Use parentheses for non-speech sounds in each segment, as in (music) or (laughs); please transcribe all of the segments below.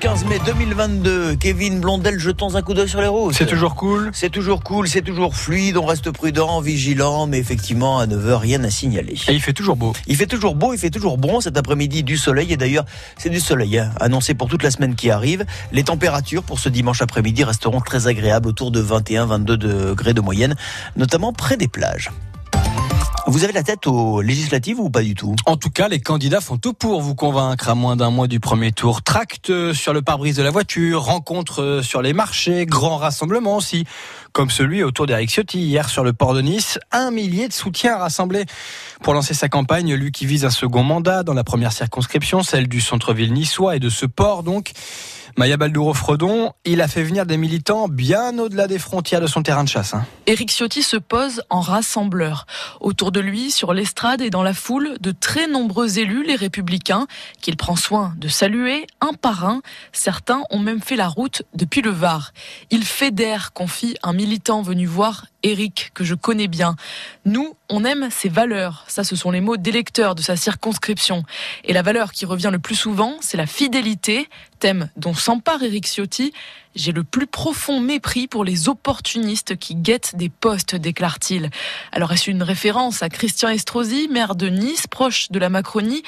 dimanche 15 mai 2022. Kevin Blondel, jetons un coup d'œil sur les routes. C'est toujours cool. C'est toujours cool, c'est toujours fluide, on reste prudent, vigilant, mais effectivement, à 9h, rien à signaler. Et il fait toujours beau. Il fait toujours beau, il fait toujours bon. Cet après-midi, du soleil. Et d'ailleurs, c'est du soleil, hein, annoncé pour toute la semaine qui arrive. Les températures pour ce dimanche après-midi resteront très agréables, autour de 21-22 degrés de moyenne, notamment près des plages. Vous avez la tête aux législatives ou pas du tout? En tout cas, les candidats font tout pour vous convaincre à moins d'un mois du premier tour. Tracte sur le pare-brise de la voiture, rencontres sur les marchés, grands rassemblements aussi, comme celui autour d'Eric Ciotti hier sur le port de Nice. Un millier de soutiens rassemblés pour lancer sa campagne, lui qui vise un second mandat dans la première circonscription, celle du centre-ville niçois et de ce port donc. Maya Baldouro-Fredon, il a fait venir des militants bien au-delà des frontières de son terrain de chasse. Hein. Éric Ciotti se pose en rassembleur. Autour de lui, sur l'estrade et dans la foule, de très nombreux élus, les républicains, qu'il prend soin de saluer un par un. Certains ont même fait la route depuis le Var. Il fédère, confie un militant venu voir Éric, que je connais bien. Nous, on aime ses valeurs. Ça, ce sont les mots d'électeurs de sa circonscription. Et la valeur qui revient le plus souvent, c'est la fidélité, thème dont s'empare Éric Ciotti. J'ai le plus profond mépris pour les opportunistes qui guettent des postes, déclare-t-il. Alors est-ce une référence à Christian Estrosi, maire de Nice, proche de la Macronie,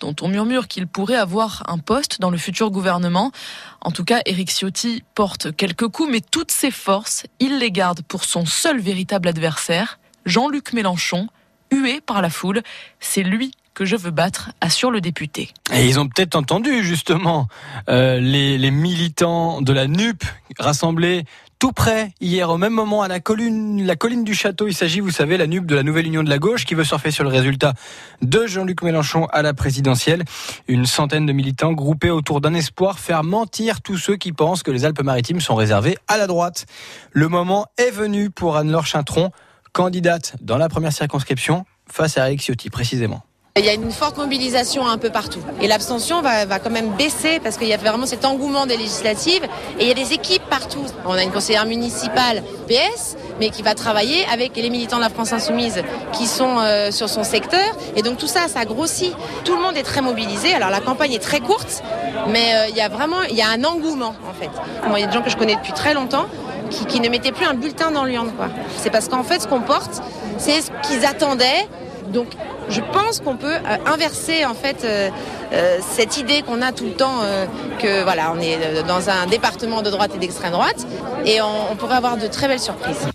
dont on murmure qu'il pourrait avoir un poste dans le futur gouvernement? En tout cas, Éric Ciotti porte quelques coups, mais toutes ses forces, il les garde pour son seul véritable adversaire, Jean-Luc Mélenchon, hué par la foule. C'est lui que je veux battre, assure le député. Et ils ont peut-être entendu justement euh, les, militants de la NUP rassemblés tout près hier au même moment à la colline, du château. Il s'agit, vous savez, la NUP de la Nouvelle Union de la Gauche qui veut surfer sur le résultat de Jean-Luc Mélenchon à la présidentielle. Une centaine de militants groupés autour d'un espoir, faire mentir tous ceux qui pensent que les Alpes-Maritimes sont réservées à la droite. Le moment est venu pour Anne-Laure Chintron, candidate dans la première circonscription face à Eric Ciotti précisément. Il y a une forte mobilisation un peu partout. Et l'abstention va, va, quand même baisser parce qu'il y a vraiment cet engouement des législatives et il y a des équipes partout. On a une conseillère municipale PS, mais qui va travailler avec les militants de la France Insoumise qui sont euh, sur son secteur. Et donc tout ça, ça grossit. Tout le monde est très mobilisé. Alors la campagne est très courte, mais euh, il y a vraiment il y a un engouement en fait. Moi, il y a des gens que je connais depuis très longtemps qui, qui ne mettaient plus un bulletin dans l'urne. C'est parce qu'en fait, ce qu'on porte, c'est ce qu'ils attendaient donc je pense qu'on peut euh, inverser en fait euh, euh, cette idée qu'on a tout le temps euh, que voilà, on est dans un département de droite et d'extrême droite et on, on pourrait avoir de très belles surprises.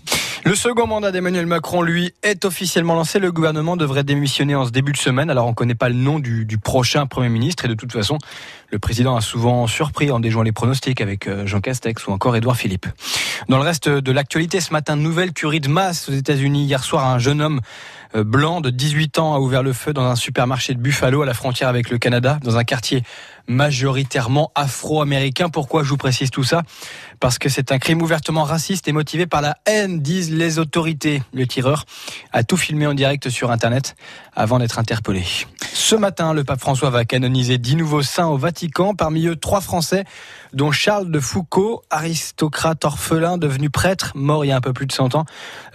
Le second mandat d'Emmanuel Macron, lui, est officiellement lancé. Le gouvernement devrait démissionner en ce début de semaine. Alors, on ne connaît pas le nom du, du, prochain Premier ministre. Et de toute façon, le président a souvent surpris en déjouant les pronostics avec Jean Castex ou encore Édouard Philippe. Dans le reste de l'actualité, ce matin, nouvelle tuerie de masse aux États-Unis. Hier soir, un jeune homme blanc de 18 ans a ouvert le feu dans un supermarché de Buffalo à la frontière avec le Canada, dans un quartier majoritairement afro-américain. Pourquoi je vous précise tout ça? Parce que c'est un crime ouvertement raciste et motivé par la haine, disent les autorités. Le tireur a tout filmé en direct sur Internet avant d'être interpellé. Ce matin, le pape François va canoniser dix nouveaux saints au Vatican, parmi eux trois Français, dont Charles de Foucault, aristocrate orphelin devenu prêtre, mort il y a un peu plus de 100 ans.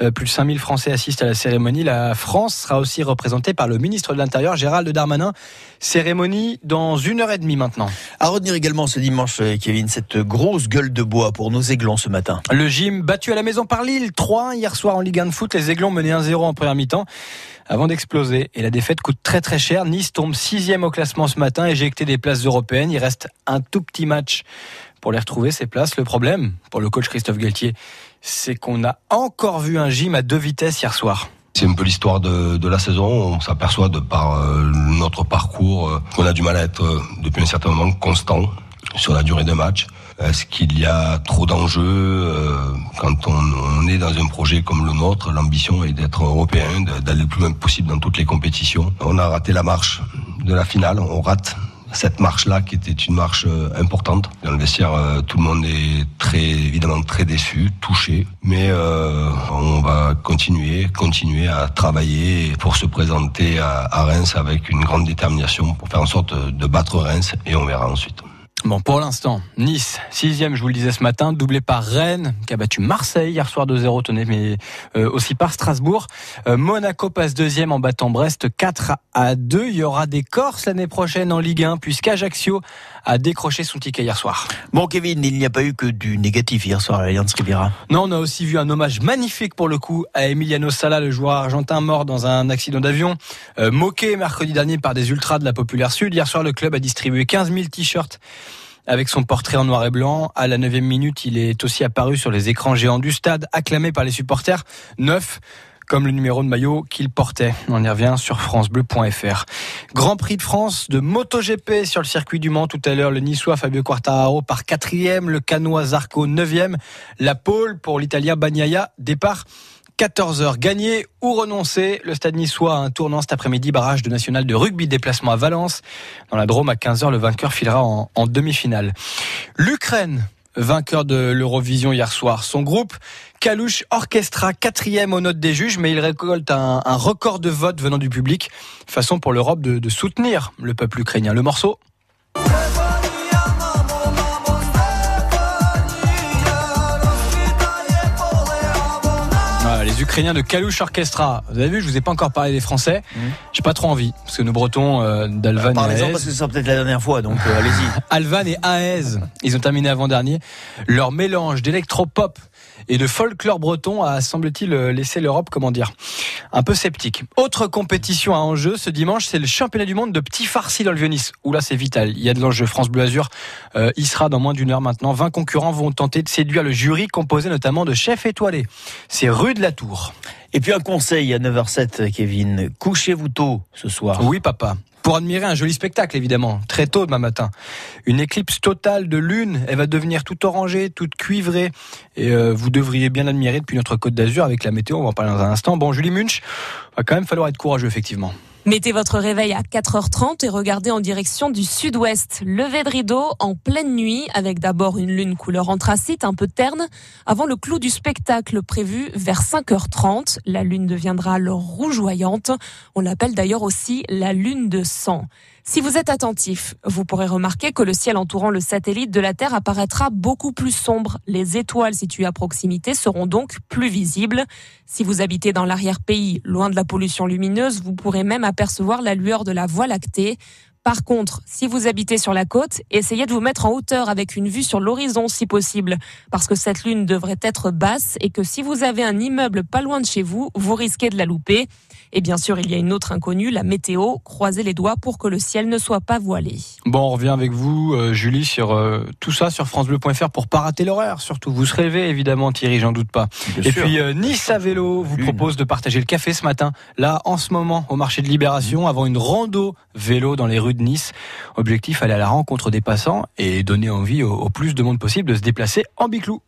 Euh, plus de 5000 Français assistent à la cérémonie. France sera aussi représentée par le ministre de l'Intérieur, Gérald Darmanin. Cérémonie dans une heure et demie maintenant. À retenir également ce dimanche, Kevin, cette grosse gueule de bois pour nos Aiglons ce matin. Le gym battu à la maison par Lille, 3 hier soir en Ligue 1 de foot. Les Aiglons menaient 1-0 en première mi-temps avant d'exploser. Et la défaite coûte très très cher. Nice tombe sixième au classement ce matin, éjecté des places européennes. Il reste un tout petit match pour les retrouver, ces places. Le problème, pour le coach Christophe Galtier, c'est qu'on a encore vu un gym à deux vitesses hier soir. C'est un peu l'histoire de, de, la saison. On s'aperçoit de par euh, notre parcours euh, qu'on a du mal à être euh, depuis un certain moment constant sur la durée de match. Est-ce qu'il y a trop d'enjeux euh, quand on, on, est dans un projet comme le nôtre L'ambition est d'être européen, d'aller le plus loin possible dans toutes les compétitions? On a raté la marche de la finale, on rate cette marche-là qui était une marche importante. Dans le vestiaire, euh, tout le monde est très évidemment très déçu, touché, mais euh, on va continuer, continuer à travailler pour se présenter à, à Reims avec une grande détermination pour faire en sorte de battre Reims et on verra ensuite. Bon, pour l'instant, Nice, sixième, je vous le disais ce matin, doublé par Rennes, qui a battu Marseille hier soir 2-0, tenez, mais euh, aussi par Strasbourg. Euh, Monaco passe deuxième en battant Brest 4 à 2. Il y aura des Corses l'année prochaine en Ligue 1, puisqu'Ajaccio a décroché son ticket hier soir. Bon, Kevin, il n'y a pas eu que du négatif hier soir à l'Alliance Riviera. Non, on a aussi vu un hommage magnifique pour le coup à Emiliano Sala, le joueur argentin mort dans un accident d'avion, euh, moqué mercredi dernier par des ultras de la Populaire Sud. Hier soir, le club a distribué 15 000 t-shirts avec son portrait en noir et blanc. À la neuvième minute, il est aussi apparu sur les écrans géants du stade, acclamé par les supporters. Neuf comme le numéro de maillot qu'il portait. On y revient sur francebleu.fr. Grand Prix de France de MotoGP sur le circuit du Mans tout à l'heure. Le Niçois Fabio Quartararo par quatrième, le Canois Zarco neuvième, la pole pour l'Italien Bagnaia. Départ 14h. Gagner ou renoncer. Le stade niçois a un tournant cet après-midi. Barrage de national de rugby. Déplacement à Valence. Dans la Drôme à 15h, le vainqueur filera en, demi-finale. L'Ukraine vainqueur de l'Eurovision hier soir. Son groupe, Kalouche Orchestra, quatrième aux notes des juges, mais il récolte un, record de votes venant du public. Façon pour l'Europe de soutenir le peuple ukrainien. Le morceau Ukrainiens de Kalouche Orchestra. Vous avez vu, je vous ai pas encore parlé des Français. Mmh. J'ai pas trop envie parce que nos Bretons euh, d'Alvan bah, et Aez, parce que c'est peut-être la dernière fois, donc euh, allez-y. (laughs) Alvan et Aez, ils ont terminé avant dernier. Leur mélange d'électropop et de folklore breton a, semble-t-il, laissé l'Europe, comment dire, un peu sceptique. Autre compétition à enjeu ce dimanche, c'est le championnat du monde de petit farci dans le Vieux-Nice. Où là, c'est vital. Il y a de l'enjeu. France Bleu Azur euh, y sera dans moins d'une heure maintenant. 20 concurrents vont tenter de séduire le jury composé notamment de chefs étoilés. C'est rue de la Tour. Et puis un conseil à 9h07, Kevin. Couchez-vous tôt ce soir. Oui, papa pour admirer un joli spectacle, évidemment, très tôt demain matin. Une éclipse totale de lune, elle va devenir toute orangée, toute cuivrée, et euh, vous devriez bien l'admirer depuis notre côte d'Azur avec la météo, on va en parler dans un instant. Bon, Julie Munch, va quand même falloir être courageux, effectivement. Mettez votre réveil à 4h30 et regardez en direction du sud-ouest. Levé de rideau en pleine nuit avec d'abord une lune couleur anthracite un peu terne avant le clou du spectacle prévu vers 5h30. La lune deviendra alors rougeoyante. On l'appelle d'ailleurs aussi la lune de sang. Si vous êtes attentif, vous pourrez remarquer que le ciel entourant le satellite de la Terre apparaîtra beaucoup plus sombre. Les étoiles situées à proximité seront donc plus visibles. Si vous habitez dans l'arrière-pays, loin de la pollution lumineuse, vous pourrez même apercevoir la lueur de la Voie lactée. Par contre, si vous habitez sur la côte, essayez de vous mettre en hauteur avec une vue sur l'horizon si possible, parce que cette lune devrait être basse et que si vous avez un immeuble pas loin de chez vous, vous risquez de la louper. Et bien sûr, il y a une autre inconnue, la météo. Croisez les doigts pour que le ciel ne soit pas voilé. Bon, on revient avec vous, euh, Julie, sur euh, tout ça sur francebleu.fr pour pas rater l'horaire. Surtout, vous se rêvez évidemment, Thierry, j'en doute pas. Bien Et sûr. puis euh, Nice à vélo vous propose de partager le café ce matin, là en ce moment au marché de Libération, avant une rando vélo dans les rues Nice. Objectif aller à la rencontre des passants et donner envie au, au plus de monde possible de se déplacer en biclou.